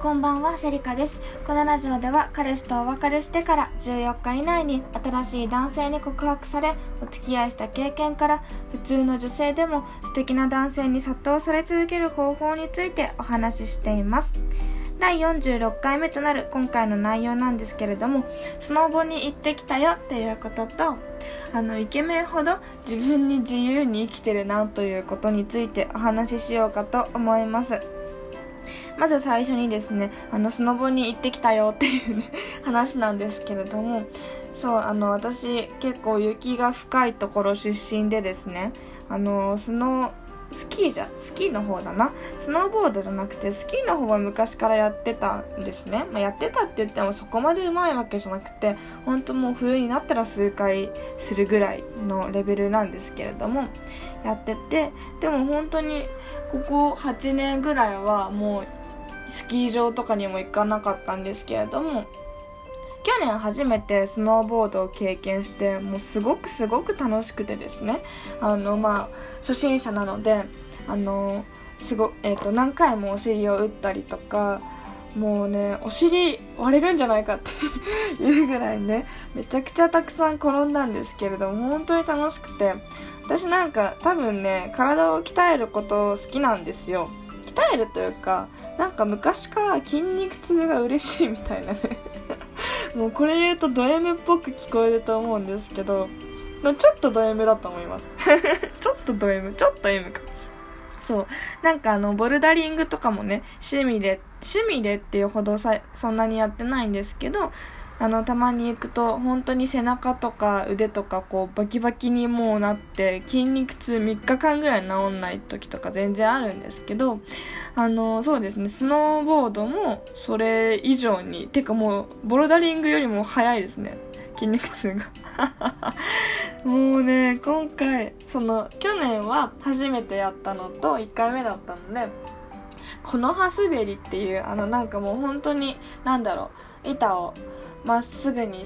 こんばんはセリカです。このラジオでは彼氏とお別れしてから14日以内に新しい男性に告白されお付き合いした経験から普通の女性でも素敵な男性に殺到され続ける方法についてお話ししています。第46回目となる今回の内容なんですけれどもスノボに行ってきたよっていうこととあのイケメンほど自分に自由に生きてるなということについてお話ししようかと思います。まず最初にですねあのスノボに行ってきたよっていうね 話なんですけれどもそうあの私結構雪が深いところ出身でですねあのスノスキーじゃスキーの方だな？スノーボードじゃなくてスキーの方は昔からやってたんですね、まあ、やってたって言ってもそこまでうまいわけじゃなくて本当もう冬になったら数回するぐらいのレベルなんですけれどもやっててでも本当にここ8年ぐらいはもうスキー場とかにも行かなかったんですけれども去年初めてスノーボードを経験してもうすごくすごく楽しくてですねあのまあ初心者なのであのすご、えーと、何回もお尻を打ったりとかもうねお尻割れるんじゃないかって いうぐらいねめちゃくちゃたくさん転んだんですけれども本当に楽しくて私なんか多分ね体を鍛えること好きなんですよ。鍛えるというかなんか昔から筋肉痛が嬉しいみたいなね。もうこれ言うとド M っぽく聞こえると思うんですけどちょっとド M だと思います。ちょっとド M ちょっと M か。そう。なんかあのボルダリングとかもね趣味で趣味でっていうほどさそんなにやってないんですけどあのたまに行くと本当に背中とか腕とかこうバキバキにもうなって筋肉痛3日間ぐらい治んない時とか全然あるんですけどあのそうですねスノーボードもそれ以上にてかもうボルダリングよりも早いですね筋肉痛が。もうね今回その去年は初めてやったのと1回目だったのでこの葉滑りっていうあのなんかもう本当に何だろう板をまっすぐに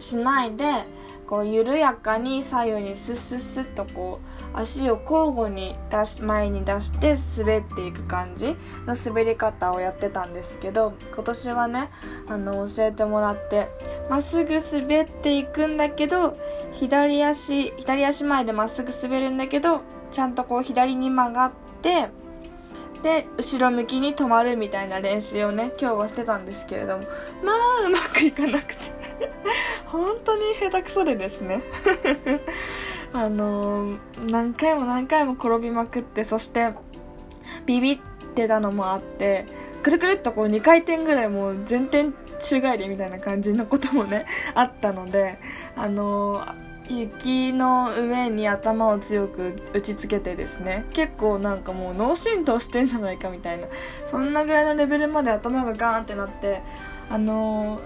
しないでこう緩やかに左右にスッスッスッとこう足を交互に出し前に出して滑っていく感じの滑り方をやってたんですけど今年はねあの教えてもらってまっすぐ滑っていくんだけど左足左足前でまっすぐ滑るんだけどちゃんとこう左に曲がってで後ろ向きに止まるみたいな練習をね今日はしてたんですけれども。まあうまくいかなくて。本当に下手くそでですね。あのー、何回も何回も転びまくってそしてビビってたのもあってくるくるっとこう2回転ぐらいもう前転宙返りみたいな感じのこともねあったのであのー雪の上に頭を強く打ちつけてですね結構なんかもう脳震盪してんじゃないかみたいなそんなぐらいのレベルまで頭がガーンってなってあのー、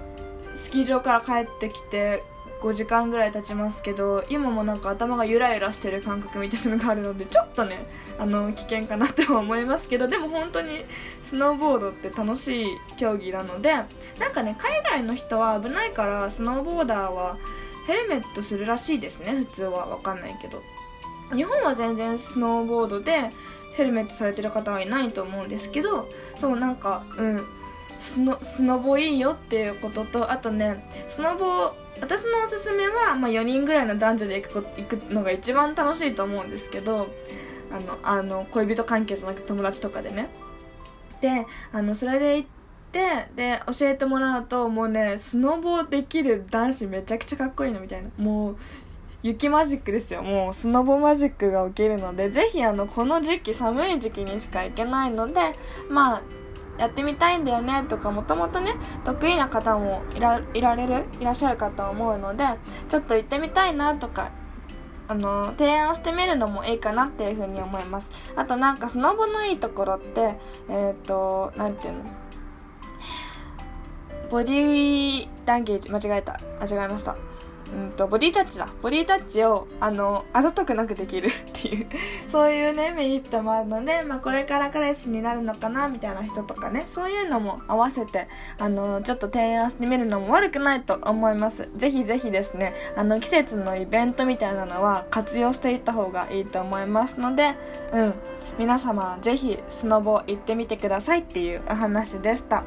スキー場から帰ってきて5時間ぐらい経ちますけど今もなんか頭がゆらゆらしてる感覚みたいなのがあるのでちょっとねあの危険かなって思いますけどでも本当にスノーボードって楽しい競技なのでなんかね海外の人は危ないからスノーボーダーはヘルメットするらしいですね。普通は分かんないけど。日本は全然スノーボードでヘルメットされてる方はいないと思うんですけどそうなんかうんスノスノボいいよっていうこととあとねスノボ私のおすすめは、まあ、4人ぐらいの男女で行く行くのが一番楽しいと思うんですけどあのあの恋人関係じゃなくて友達とかでね。であのそれで行っってで教えてもらうともうねスノボできる男子めちゃくちゃかっこいいのみたいな。もう雪マジックですよ。もうスノボマジックが起きるのでぜひあのこの時期寒い時期にしか行けないのでまあやってみたいんだよねとかもともとね得意な方もいらいられるいらっしゃるかと思うのでちょっと行ってみたいなとかあの提案してみるのもいいかなっていうふうに思います。あとなんかスノボのいいところってえっ、ー、と何て言うの？ボディランゲージ間違えた。間違えました。うんとボディタッチだ。ボディタッチをあのあざとくなくできる。っていう。そういうねメリットもあるので、まあ、これから彼氏になるのかなみたいな人とかね。そういうのも合わせてあのちょっと提案してみるのも悪くないと思います。ぜひぜひですねあの季節のイベントみたいなのは活用していった方がいいと思いますのでうん。皆様ぜひスノボ行ってみてくださいっていうお話でした。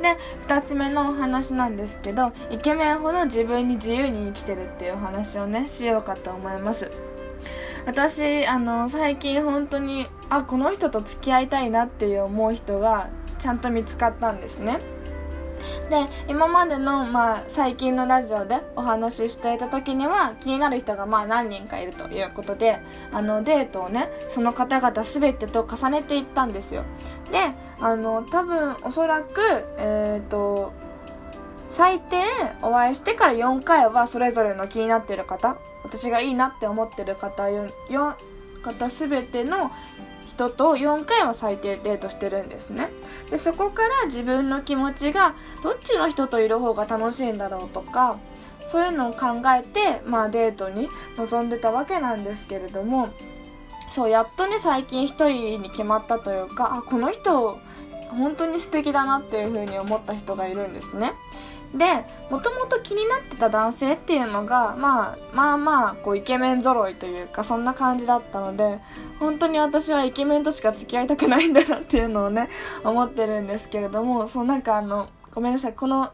で2つ目のお話なんですけどイケメンほど自分に自由に生きてるっていうお話をねしようかと思います。私あの最近本当にあこの人と付き合いたいなっていう思う人がちゃんと見つかったんですね。で今までの、まあ、最近のラジオでお話ししていた時には気になる人がまあ何人かいるということであのデートをねその方々全てと重ねていったんですよ。であの多分おそらくえっ、ー、と最低お会いしてから4回はそれぞれの気になっている方私がいいなって思ってる方 4, 方全ての人と4回は最低デートしてるんですね。でそこから自分の気持ちがどっちの人といる方が楽しいんだろうとかそういうのを考えて、まあ、デートに臨んでたわけなんですけれどもそうやっとね最近1人に決まったというかあこの人本当に素敵だなっていう風に思った人がいるんですね。でもともと気になってた男性っていうのが、まあ、まあまあこうイケメン揃いというかそんな感じだったので本当に私はイケメンとしか付き合いたくないんだなっていうのをね思ってるんですけれどもそうなんかあのごめんなさいこの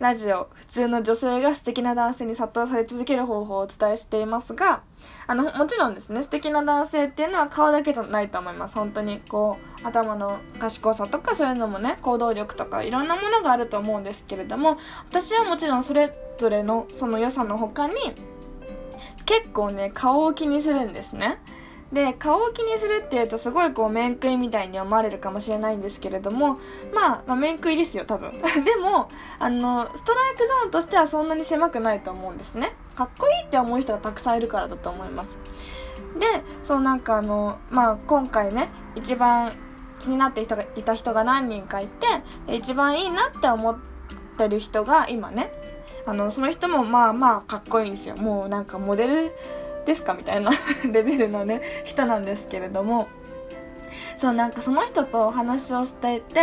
ラジオ普通の女性が素敵な男性に殺到され続ける方法をお伝えしていますがあのもちろんですね素敵な男性っていうのは顔だけじゃないと思います。本当にこう頭の賢さとかそういうのもね行動力とかいろんなものがあると思うんですけれども私はもちろんそれぞれのその良さの他に結構ね顔を気にするんですね。で顔を気にするっていうとすごいこう面食いみたいに思われるかもしれないんですけれどもまあ、まあ、面食いですよ多分。でもあのストライクゾーンとしてはそんなに狭くないと思うんですね。かっこいいって思う人がたくさんいるからだと思います。でそうなんかあのまあ今回ね一番気になって人がいた人が何人かいて一番いいなって思ってる人が今ねあのその人もまあまあかっこいいんですよ。もうなんかモデルですか？みたいな レベルのね人なんですけれども。そうなんかその人とお話をしていて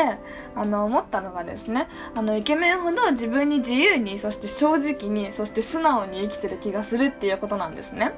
あの思ったのがですねあのイケメンほど自分に自由にそして正直にそして素直に生きてる気がするっていうことなんですね。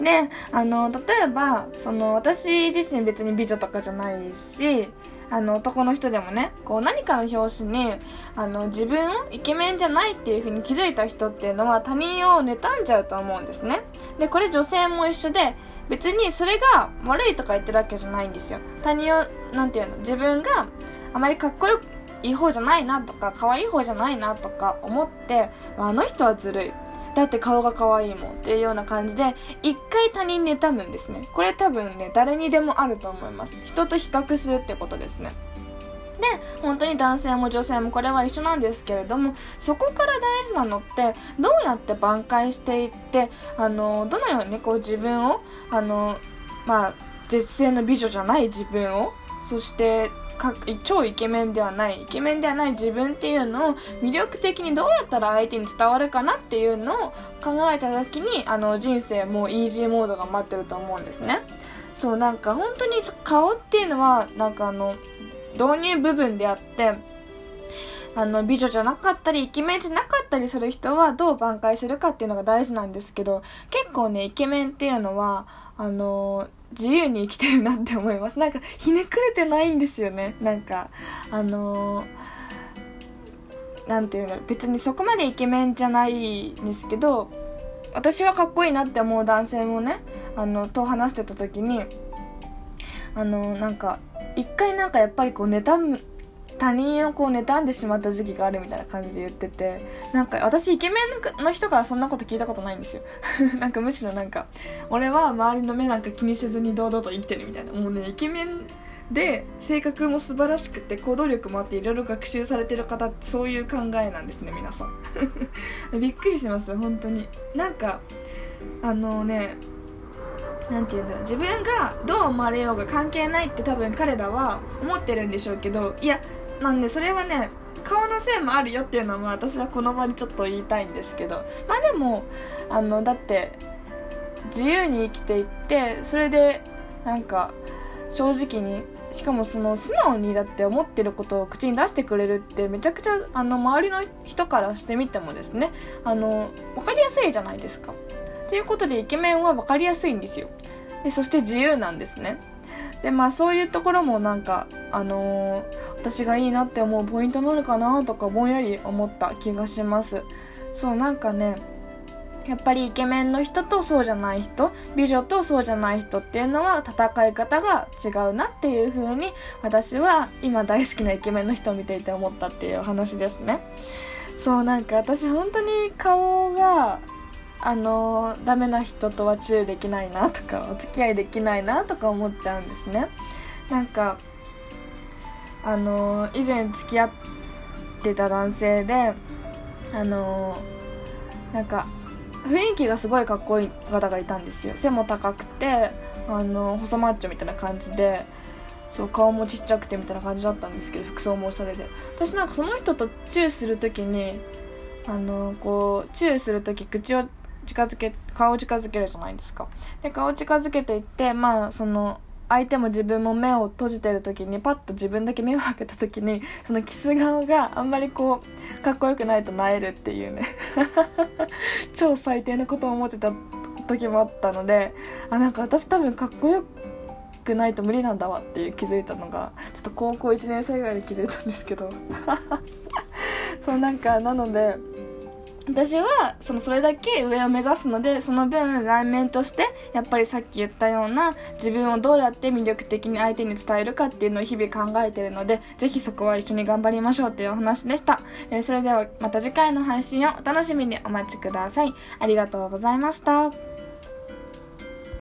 であの例えばその私自身別に美女とかじゃないしあの男の人でもねこう何かの表紙にあの自分をイケメンじゃないっていう風に気づいた人っていうのは他人を妬んじゃうと思うんですね。でこれ女性も一緒で別にそれが悪いとか言ってるわけじゃないんですよ。他人を何て言うの自分があまりかっこよいい方じゃないなとか可愛い方じゃないなとか思ってあの人はずるい。だって顔が可愛いもんっていうような感じで一回他人妬むんですね。これ多分ね誰にでもあると思います。人と比較するってことですね。で本当に男性も女性もこれは一緒なんですけれどもそこから大事なのってどうやって挽回していってあのどのようにこう自分をあのまあ絶世の美女じゃない自分をそして超イケメンではないイケメンではない自分っていうのを魅力的にどうやったら相手に伝わるかなっていうのを考えた時にあの人生もうイージーモードが待ってると思うんですね。そうなんか本当に顔っていうのはなんかあの導入部分であってあの美女じゃなかったりイケメンじゃなかったりする人はどう挽回するかっていうのが大事なんですけど結構ねイケメンっていうのはあの自由に生きてるなって思います。なんかひねくれてないんですよね。なんかあの何ていうの別にそこまでイケメンじゃないんですけど私はかっこいいなって思う男性もねあのと話してた時にあのなんか一回なんかやっぱりこう妬む他人をこう妬んでしまった時期があるみたいな感じで言っててなんか私イケメンの人からそんなこと聞いたことないんですよ。なんかむしろなんか俺は周りの目なんか気にせずに堂々と生きてるみたいな。もうねイケメンで性格も素晴らしくて行動力もあっていろいろ学習されてる方ってそういう考えなんですね皆さん。びっくりします本当に。なんかあのね何て言うんだろう。自分がどう思われようが関係ないって多分彼らは思ってるんでしょうけどいやなんでそれはね顔のせいもあるよっていうのは私はこの場にちょっと言いたいんですけど。まあでもあのだって自由に生きていってそれでなんか正直にしかもその素直にだって思ってることを口に出してくれるってめちゃくちゃあの周りの人からしてみてもですねあの分かりやすいじゃないですか。ということでイケメンは分かりやすいんですよ。でそして自由なんですね。でまあそういうところもなんかあのー、私がいいなって思うポイントなのかなとかぼんやり思った気がします。そうなんかねやっぱりイケメンの人とそうじゃない人美女とそうじゃない人っていうのは戦い方が違うなっていう風に私は今大好きなイケメンの人を見ていて思ったっていう話ですね。そうなんか私本当に顔があのダメな人とはチューできないなとかお付き合いできないなとか思っちゃうんですね。なんかあの以前付き合ってた男性であのなんか雰囲気がすごいかっこいい方がいたんですよ。背も高くてあの細マッチョみたいな感じでそう顔もちっちゃくてみたいな感じだったんですけど服装もおしゃれで。私なんかその人とチューする時にあのこうチューする時口を近づけ顔を近づけるじゃないですか。で顔を近づけていってまあその相手も自分も目を閉じてる時にパッと自分だけ目を開けた時に そのキス顔があんまりこうかっこよくないとなえるっていうね。超最低なことを思ってた時もあったのであなんか私多分かっこよくないと無理なんだわっていう気づいたのがちょっと高校1年生ぐらいで気づいたんですけど。そうなんかなので私はそのそれだけ上を目指すのでその分内面としてやっぱりさっき言ったような自分をどうやって魅力的に相手に伝えるかっていうのを日々考えてるのでぜひそこは一緒に頑張りましょうっていうお話でした、えー、それではまた次回の配信をお楽しみに。お待ちください。ありがとうございました。